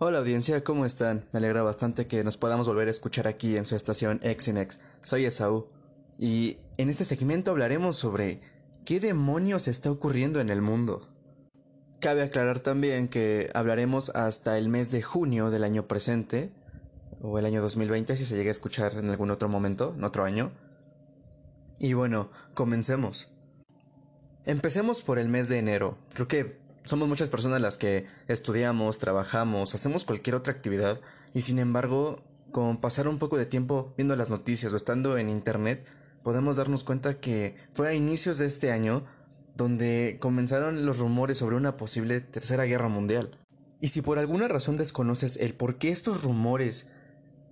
Hola audiencia, ¿cómo están? Me alegra bastante que nos podamos volver a escuchar aquí en su estación X. Soy Esaú y en este segmento hablaremos sobre qué demonios está ocurriendo en el mundo. Cabe aclarar también que hablaremos hasta el mes de junio del año presente, o el año 2020 si se llega a escuchar en algún otro momento, en otro año. Y bueno, comencemos. Empecemos por el mes de enero. Creo somos muchas personas las que estudiamos, trabajamos, hacemos cualquier otra actividad y sin embargo, con pasar un poco de tiempo viendo las noticias o estando en internet, podemos darnos cuenta que fue a inicios de este año donde comenzaron los rumores sobre una posible tercera guerra mundial. Y si por alguna razón desconoces el por qué estos rumores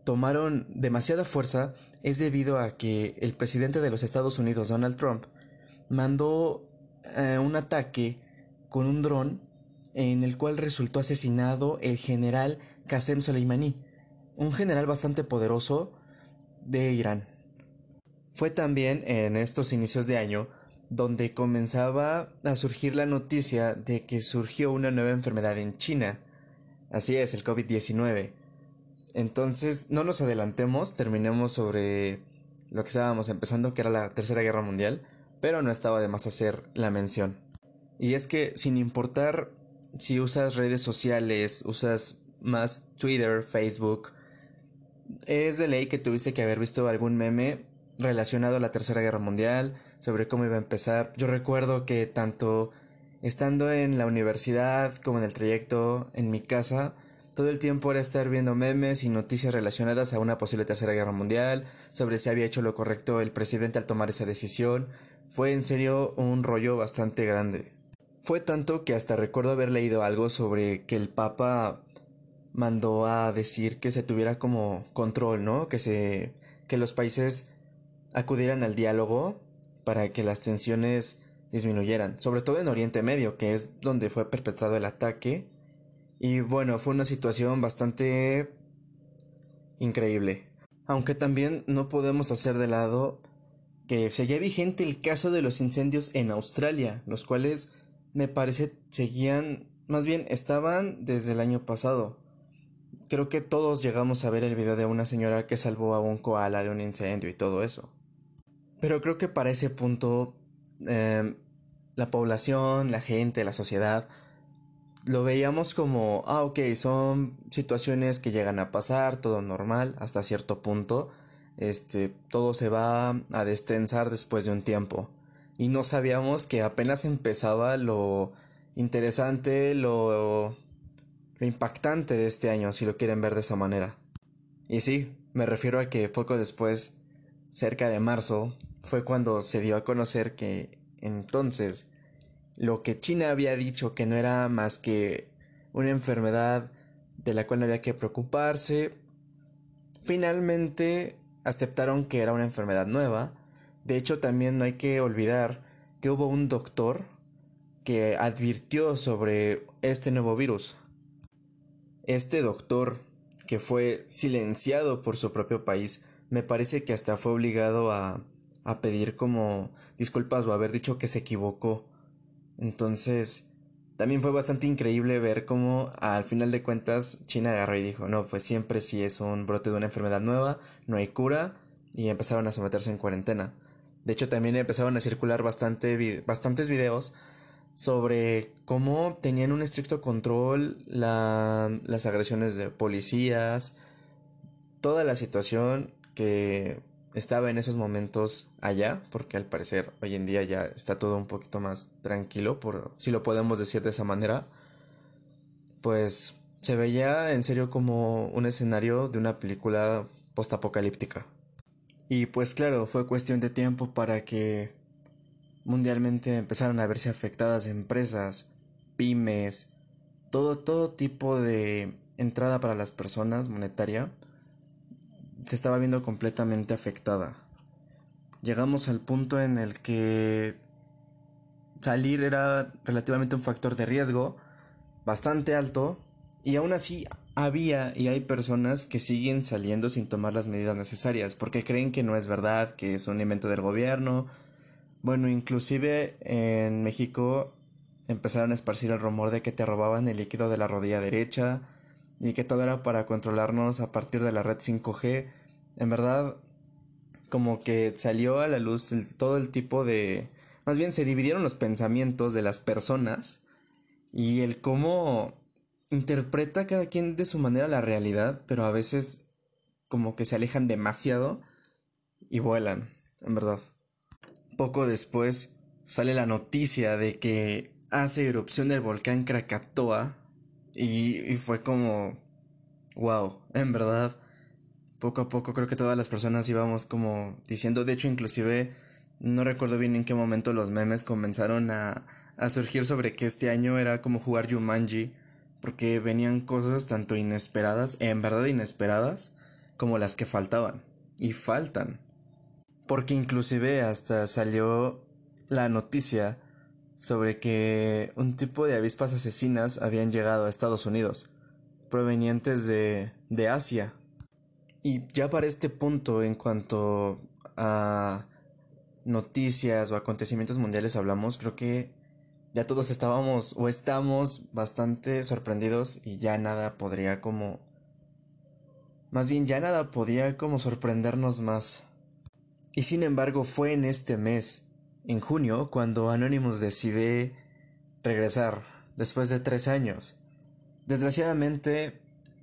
tomaron demasiada fuerza, es debido a que el presidente de los Estados Unidos, Donald Trump, mandó eh, un ataque con un dron en el cual resultó asesinado el general Qasem Soleimani, un general bastante poderoso de Irán. Fue también en estos inicios de año donde comenzaba a surgir la noticia de que surgió una nueva enfermedad en China. Así es, el COVID-19. Entonces, no nos adelantemos, terminemos sobre lo que estábamos empezando, que era la Tercera Guerra Mundial, pero no estaba de más hacer la mención. Y es que sin importar si usas redes sociales, usas más Twitter, Facebook, es de ley que tuviste que haber visto algún meme relacionado a la Tercera Guerra Mundial, sobre cómo iba a empezar. Yo recuerdo que tanto estando en la universidad como en el trayecto en mi casa, todo el tiempo era estar viendo memes y noticias relacionadas a una posible Tercera Guerra Mundial, sobre si había hecho lo correcto el presidente al tomar esa decisión. Fue en serio un rollo bastante grande. Fue tanto que hasta recuerdo haber leído algo sobre que el Papa mandó a decir que se tuviera como control, ¿no? Que se que los países acudieran al diálogo para que las tensiones disminuyeran, sobre todo en Oriente Medio, que es donde fue perpetrado el ataque. Y bueno, fue una situación bastante increíble. Aunque también no podemos hacer de lado que seguía vigente el caso de los incendios en Australia, los cuales me parece seguían, más bien estaban desde el año pasado. Creo que todos llegamos a ver el video de una señora que salvó a un koala de un incendio y todo eso. Pero creo que para ese punto em, la población, la gente, la sociedad, lo veíamos como, ah, ok, son situaciones que llegan a pasar, todo normal, hasta cierto punto. Este, todo se va a destensar después de un tiempo y no sabíamos que apenas empezaba lo interesante, lo, impactante de este año, si lo quieren ver de esa manera. Y sí, me refiero a que poco después, cerca de marzo, fue cuando se dio a conocer que entonces lo que China había dicho que no era más que una enfermedad de la cual no había que preocuparse, finalmente aceptaron que era una enfermedad nueva de hecho, también no hay que olvidar que hubo un doctor que advirtió sobre este nuevo virus. Este doctor, que fue silenciado por su propio país, me parece que hasta fue obligado a, a pedir como disculpas o haber dicho que se equivocó. Entonces, también fue bastante increíble ver cómo al final de cuentas China agarró y dijo, no, pues siempre si es un brote de una enfermedad nueva, no hay cura, y empezaron a someterse en cuarentena. De hecho, también empezaron a circular bastante, bastantes videos sobre cómo tenían un estricto control las agresiones de policías, toda la situación que estaba en esos momentos allá, porque al parecer hoy en día ya está todo un poquito más tranquilo, por si lo podemos decir de esa manera, pues se veía en serio como un escenario de una película postapocalíptica. Y pues claro, fue cuestión de tiempo para que mundialmente empezaron a verse afectadas empresas, pymes, todo, todo tipo de entrada para las personas monetaria se estaba viendo completamente afectada. Llegamos al punto en el que salir era relativamente un factor de riesgo bastante alto y aún así había y hay personas que siguen saliendo sin tomar las medidas necesarias porque creen que no es verdad, que es un invento del gobierno. Bueno, inclusive en México empezaron a esparcir el rumor de que te robaban el líquido de la rodilla derecha, y que todo era para controlarnos a partir de la red 5G. En verdad, como que salió a la luz todo el tipo de... Más bien se dividieron los pensamientos de las personas y el cómo interpreta cada quien de su manera la realidad, pero a veces como que se alejan demasiado y vuelan, en verdad. Poco después sale la noticia de que hace erupción del volcán Krakatoa y, fue como, wow, en verdad, poco a poco creo que todas las personas íbamos como diciendo, de hecho inclusive no recuerdo bien en qué momento los memes comenzaron a, a surgir sobre que este año era como jugar Jumanji, porque venían cosas tanto inesperadas, en verdad inesperadas, como las que faltaban, y faltan. Porque inclusive hasta salió la noticia sobre que un tipo de avispas asesinas habían llegado a Estados Unidos, provenientes de, de Asia. Y ya para este punto, en cuanto a noticias o acontecimientos mundiales hablamos, creo que ya todos estábamos o estamos bastante sorprendidos y ya nada podría como... Más bien ya nada podía como sorprendernos más. Y sin embargo fue en este mes en junio cuando Anonymous decide regresar después de tres años. Desgraciadamente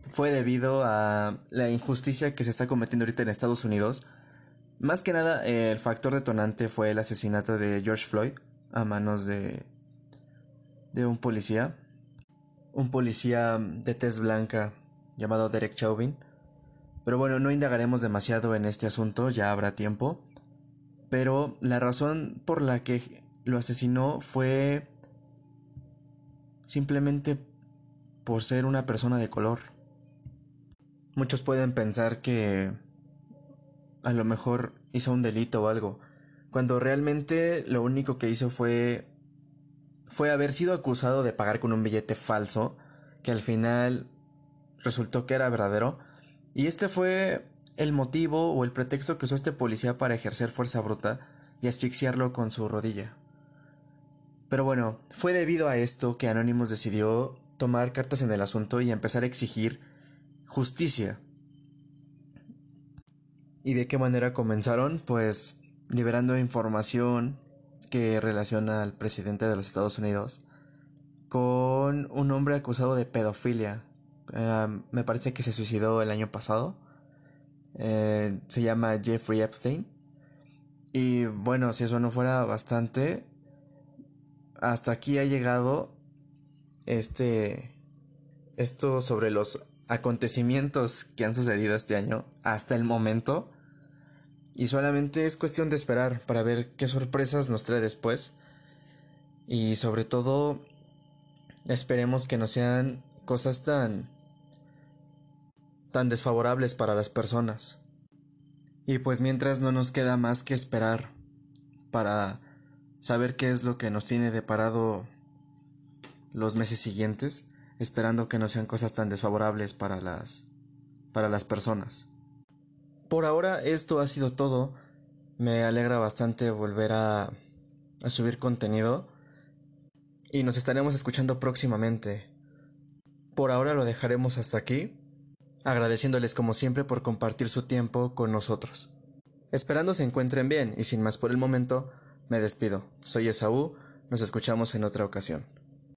fue debido a la injusticia que se está cometiendo ahorita en Estados Unidos. Más que nada el factor detonante fue el asesinato de George Floyd a manos de de un policía, un policía de tez blanca llamado Derek Chauvin. Pero bueno, no indagaremos demasiado en este asunto, ya habrá tiempo. Pero la razón por la que lo asesinó fue simplemente por ser una persona de color. Muchos pueden pensar que a lo mejor hizo un delito o algo, cuando realmente lo único que hizo fue fue haber sido acusado de pagar con un billete falso, que al final resultó que era verdadero, y este fue el motivo o el pretexto que usó este policía para ejercer fuerza bruta y asfixiarlo con su rodilla. Pero bueno, fue debido a esto que Anonymous decidió tomar cartas en el asunto y empezar a exigir justicia. ¿Y de qué manera comenzaron? Pues liberando información que relaciona al presidente de los Estados Unidos con un hombre acusado de pedofilia. Eh, me parece que se suicidó el año pasado. Eh, se llama Jeffrey Epstein. Y bueno, si eso no fuera bastante, hasta aquí ha llegado este esto sobre los acontecimientos que han sucedido este año hasta el momento. Y solamente es cuestión de esperar para ver qué sorpresas nos trae después. Y sobre todo, esperemos que no sean cosas tan tan desfavorables para las personas. Y pues mientras no nos queda más que esperar para saber qué es lo que nos tiene deparado los meses siguientes, esperando que no sean cosas tan desfavorables para las para las personas. Por ahora esto ha sido todo. Me alegra bastante volver a, a subir contenido y nos estaremos escuchando próximamente. Por ahora lo dejaremos hasta aquí agradeciéndoles como siempre por compartir su tiempo con nosotros. Esperando se encuentren bien y sin más por el momento, me despido. Soy Esaú, nos escuchamos en otra ocasión.